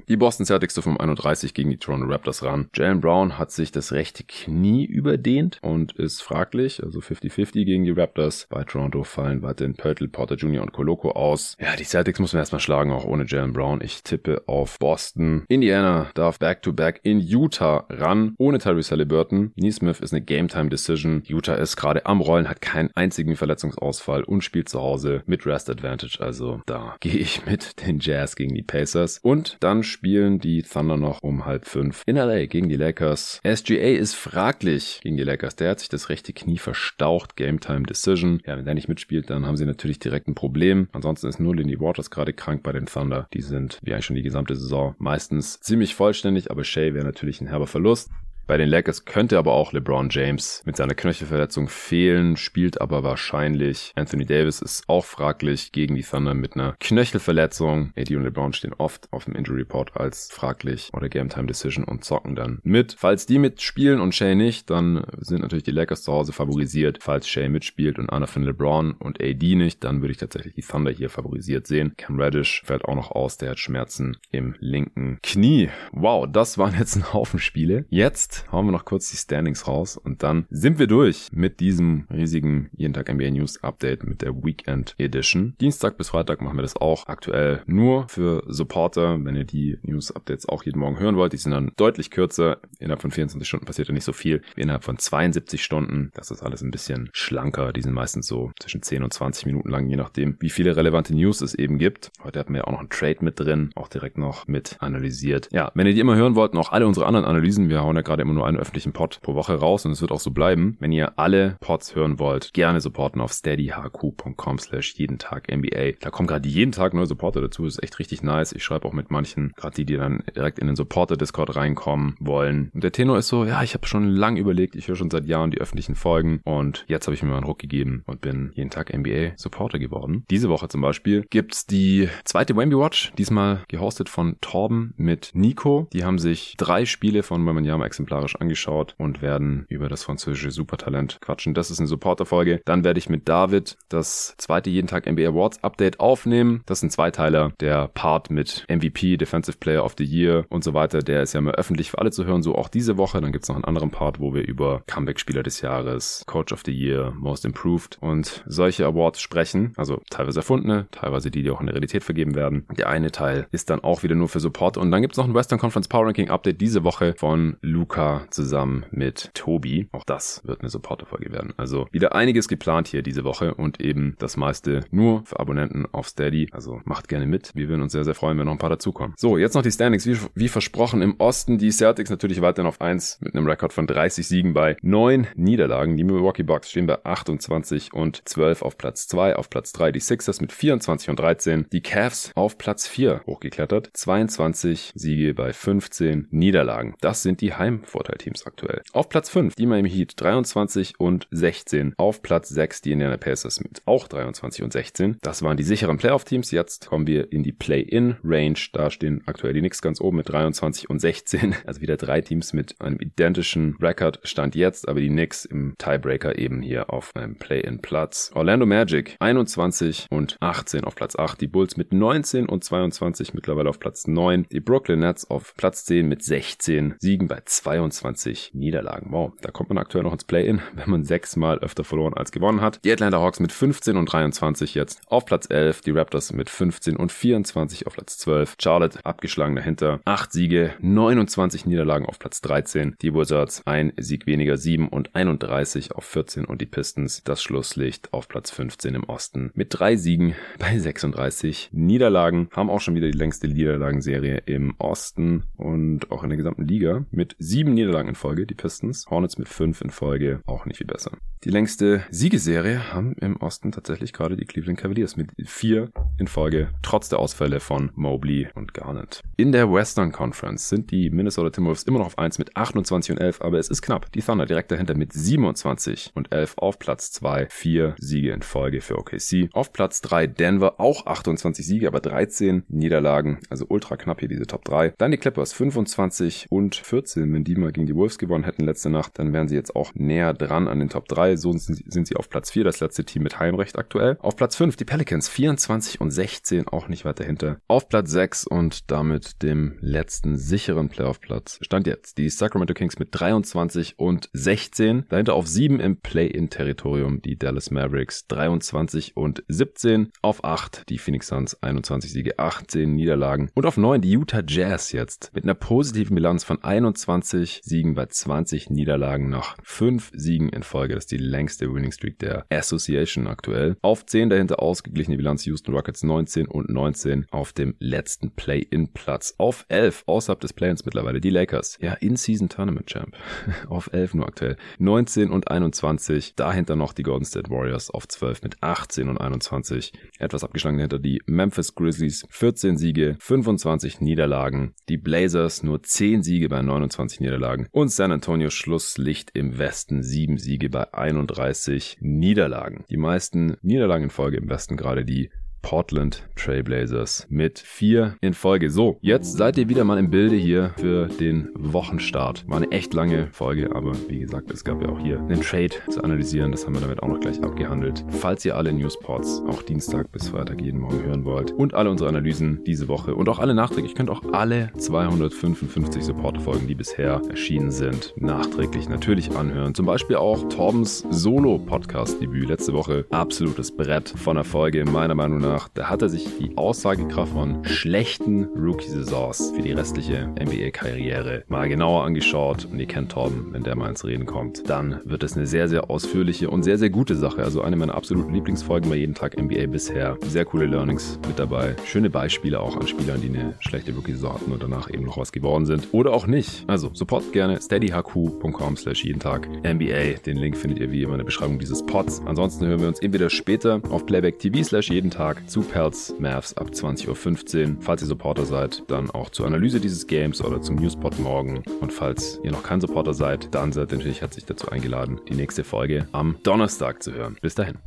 Die Boston Celtics dürfen um 31 gegen die Toronto Raptors ran. Jalen Brown hat sich das rechte Knie überdehnt und ist fraglich, also 50-50 gegen die Raptors. Bei Toronto fallen weiterhin Pörtl, Porter Jr. und Koloko aus. Ja, die Celtics muss man erstmal schlagen, auch ohne Jalen Brown. Ich tippe auf Boston. Indiana darf back-to-back -back in Utah ran, ohne Tyrese Halliburton. Neesmith ist eine Game-Time-Decision. Utah ist gerade am Rollen, hat keinen einzigen Verletzungsausfall und spielt zu Hause mit Rest Advantage. Also da gehe ich mit den Jazz gegen die Pacers. Und dann spielen die Thunder noch um halb fünf in LA gegen die Lakers. SGA ist fraglich gegen die Lakers. Der hat sich das rechte Knie verstaucht. Game Time Decision. Ja, wenn der nicht mitspielt, dann haben sie natürlich direkt ein Problem. Ansonsten ist nur Lindy Waters gerade krank bei den Thunder. Die sind, wie eigentlich schon die gesamte Saison, meistens ziemlich vollständig, aber Shea wäre natürlich ein herber Verlust. Bei den Lakers könnte aber auch LeBron James mit seiner Knöchelverletzung fehlen, spielt aber wahrscheinlich. Anthony Davis ist auch fraglich gegen die Thunder mit einer Knöchelverletzung. AD und LeBron stehen oft auf dem Injury Report als fraglich oder Game Time Decision und zocken dann mit. Falls die mitspielen und Shay nicht, dann sind natürlich die Lakers zu Hause favorisiert. Falls Shay mitspielt und einer von LeBron und AD nicht, dann würde ich tatsächlich die Thunder hier favorisiert sehen. Cam Reddish fällt auch noch aus, der hat Schmerzen im linken Knie. Wow, das waren jetzt ein Haufen Spiele. Jetzt hauen wir noch kurz die Standings raus und dann sind wir durch mit diesem riesigen jeden Tag NBA News Update mit der Weekend Edition. Dienstag bis Freitag machen wir das auch aktuell nur für Supporter. Wenn ihr die News Updates auch jeden Morgen hören wollt, die sind dann deutlich kürzer. Innerhalb von 24 Stunden passiert ja nicht so viel wie innerhalb von 72 Stunden. Das ist alles ein bisschen schlanker. Die sind meistens so zwischen 10 und 20 Minuten lang, je nachdem, wie viele relevante News es eben gibt. Heute hatten wir auch noch einen Trade mit drin, auch direkt noch mit analysiert. Ja, wenn ihr die immer hören wollt, noch alle unsere anderen Analysen, wir hauen ja gerade immer nur einen öffentlichen Pod pro Woche raus und es wird auch so bleiben. Wenn ihr alle Pods hören wollt, gerne supporten auf steadyhq.com slash jeden Tag NBA. Da kommen gerade jeden Tag neue Supporter dazu. Das ist echt richtig nice. Ich schreibe auch mit manchen, gerade die, die dann direkt in den Supporter-Discord reinkommen wollen. Und der Tenor ist so, ja, ich habe schon lange überlegt, ich höre schon seit Jahren die öffentlichen Folgen und jetzt habe ich mir mal einen Ruck gegeben und bin jeden Tag NBA Supporter geworden. Diese Woche zum Beispiel gibt's die zweite Wemby Watch, diesmal gehostet von Torben mit Nico. Die haben sich drei Spiele von Wembanyama exemplarisch exemplarisch angeschaut und werden über das französische Supertalent quatschen. Das ist eine Supporterfolge. Dann werde ich mit David das zweite jeden Tag NBA Awards Update aufnehmen. Das ist ein Zweiteiler. Der Part mit MVP, Defensive Player of the Year und so weiter, der ist ja immer öffentlich für alle zu hören, so auch diese Woche. Dann gibt es noch einen anderen Part, wo wir über Comeback-Spieler des Jahres, Coach of the Year, Most Improved und solche Awards sprechen. Also teilweise erfundene, teilweise die, die auch in der Realität vergeben werden. Der eine Teil ist dann auch wieder nur für Support. Und dann gibt es noch ein Western Conference Power Ranking Update diese Woche von Luca zusammen mit Tobi. Auch das wird eine Supporter-Folge werden. Also wieder einiges geplant hier diese Woche und eben das meiste nur für Abonnenten auf Steady. Also macht gerne mit. Wir würden uns sehr, sehr freuen, wenn noch ein paar dazukommen. So, jetzt noch die Standings. Wie, wie versprochen im Osten die Celtics natürlich weiterhin auf 1 mit einem Rekord von 30 Siegen bei 9 Niederlagen. Die Milwaukee Bucks stehen bei 28 und 12 auf Platz 2. Auf Platz 3 die Sixers mit 24 und 13. Die Cavs auf Platz 4 hochgeklettert. 22 Siege bei 15 Niederlagen. Das sind die Heim Vorteilteams aktuell. Auf Platz 5 die Miami Heat 23 und 16. Auf Platz 6 die Indiana Pacers mit auch 23 und 16. Das waren die sicheren Playoff-Teams. Jetzt kommen wir in die Play-In-Range. Da stehen aktuell die Knicks ganz oben mit 23 und 16. Also wieder drei Teams mit einem identischen Record stand jetzt, aber die Knicks im Tiebreaker eben hier auf einem Play-In-Platz. Orlando Magic 21 und 18 auf Platz 8. Die Bulls mit 19 und 22 mittlerweile auf Platz 9. Die Brooklyn Nets auf Platz 10 mit 16 Siegen bei 2 23 Niederlagen. Wow, da kommt man aktuell noch ins Play-In, wenn man sechsmal öfter verloren als gewonnen hat. Die Atlanta Hawks mit 15 und 23 jetzt auf Platz 11, die Raptors mit 15 und 24 auf Platz 12, Charlotte abgeschlagen dahinter, 8 Siege, 29 Niederlagen auf Platz 13, die Wizards ein Sieg weniger, 7 und 31 auf 14 und die Pistons das Schlusslicht auf Platz 15 im Osten mit drei Siegen bei 36 Niederlagen, haben auch schon wieder die längste Niederlagenserie im Osten und auch in der gesamten Liga mit sieben Niederlagen in Folge, die Pistons, Hornets mit fünf in Folge, auch nicht viel besser. Die längste Siegeserie haben im Osten tatsächlich gerade die Cleveland Cavaliers mit vier in Folge, trotz der Ausfälle von Mobley und Garnett. In der Western Conference sind die Minnesota Timberwolves immer noch auf 1 mit 28 und 11, aber es ist knapp. Die Thunder direkt dahinter mit 27 und 11 auf Platz 2, vier Siege in Folge für OKC. Auf Platz 3 Denver auch 28 Siege, aber 13 Niederlagen, also ultra knapp hier diese Top 3. Dann die Clippers 25 und 14, wenn die mal gegen die Wolves gewonnen hätten letzte Nacht, dann wären sie jetzt auch näher dran an den Top 3. So sind sie auf Platz 4, das letzte Team mit Heimrecht aktuell. Auf Platz 5 die Pelicans 24 und 16, auch nicht weit dahinter. Auf Platz 6 und damit dem letzten sicheren Playoff-Platz stand jetzt die Sacramento Kings mit 23 und 16. Dahinter auf 7 im Play-In-Territorium die Dallas Mavericks 23 und 17. Auf 8 die Phoenix Suns 21 Siege, 18 Niederlagen. Und auf 9 die Utah Jazz jetzt mit einer positiven Bilanz von 21 Siegen bei 20 Niederlagen nach 5 Siegen in Folge. Das ist die längste Winning Streak der Association aktuell. Auf 10 dahinter ausgeglichene Bilanz Houston Rockets 19 und 19 auf dem letzten Play-In-Platz. Auf 11 außerhalb des Play-Ins mittlerweile die Lakers. Ja, In-Season Tournament Champ. auf 11 nur aktuell. 19 und 21. Dahinter noch die Golden State Warriors auf 12 mit 18 und 21. Etwas abgeschlagen dahinter die Memphis Grizzlies. 14 Siege, 25 Niederlagen. Die Blazers nur 10 Siege bei 29 Niederlagen. Und San Antonio Schlusslicht im Westen. 7 Siege bei 31 Niederlagen. Die meisten Niederlagen in Folge im Westen gerade die Portland Trailblazers mit vier in Folge. So, jetzt seid ihr wieder mal im Bilde hier für den Wochenstart. War eine echt lange Folge, aber wie gesagt, es gab ja auch hier einen Trade zu analysieren. Das haben wir damit auch noch gleich abgehandelt. Falls ihr alle Newsports auch Dienstag bis Freitag jeden Morgen hören wollt und alle unsere Analysen diese Woche und auch alle nachträglich, könnt auch alle 255 Supporter-Folgen, die bisher erschienen sind, nachträglich natürlich anhören. Zum Beispiel auch Torbens Solo-Podcast-Debüt letzte Woche. Absolutes Brett von der Folge, meiner Meinung nach nach, da hat er sich die Aussagekraft von schlechten Rookie-Saisons für die restliche NBA-Karriere mal genauer angeschaut. Und ihr kennt Torben, wenn der mal ins Reden kommt, dann wird es eine sehr, sehr ausführliche und sehr, sehr gute Sache. Also eine meiner absoluten Lieblingsfolgen bei jeden Tag NBA bisher. Sehr coole Learnings mit dabei. Schöne Beispiele auch an Spielern, die eine schlechte Rookie-Saison hatten und danach eben noch was geworden sind. Oder auch nicht. Also support gerne steadyhq.com slash jeden Tag NBA. Den Link findet ihr wie immer in der Beschreibung dieses Pods. Ansonsten hören wir uns entweder später auf Playback TV slash jeden Tag zu Pels Mavs ab 20.15 Uhr. Falls ihr Supporter seid, dann auch zur Analyse dieses Games oder zum Newspot morgen. Und falls ihr noch kein Supporter seid, dann seid ihr natürlich herzlich dazu eingeladen, die nächste Folge am Donnerstag zu hören. Bis dahin.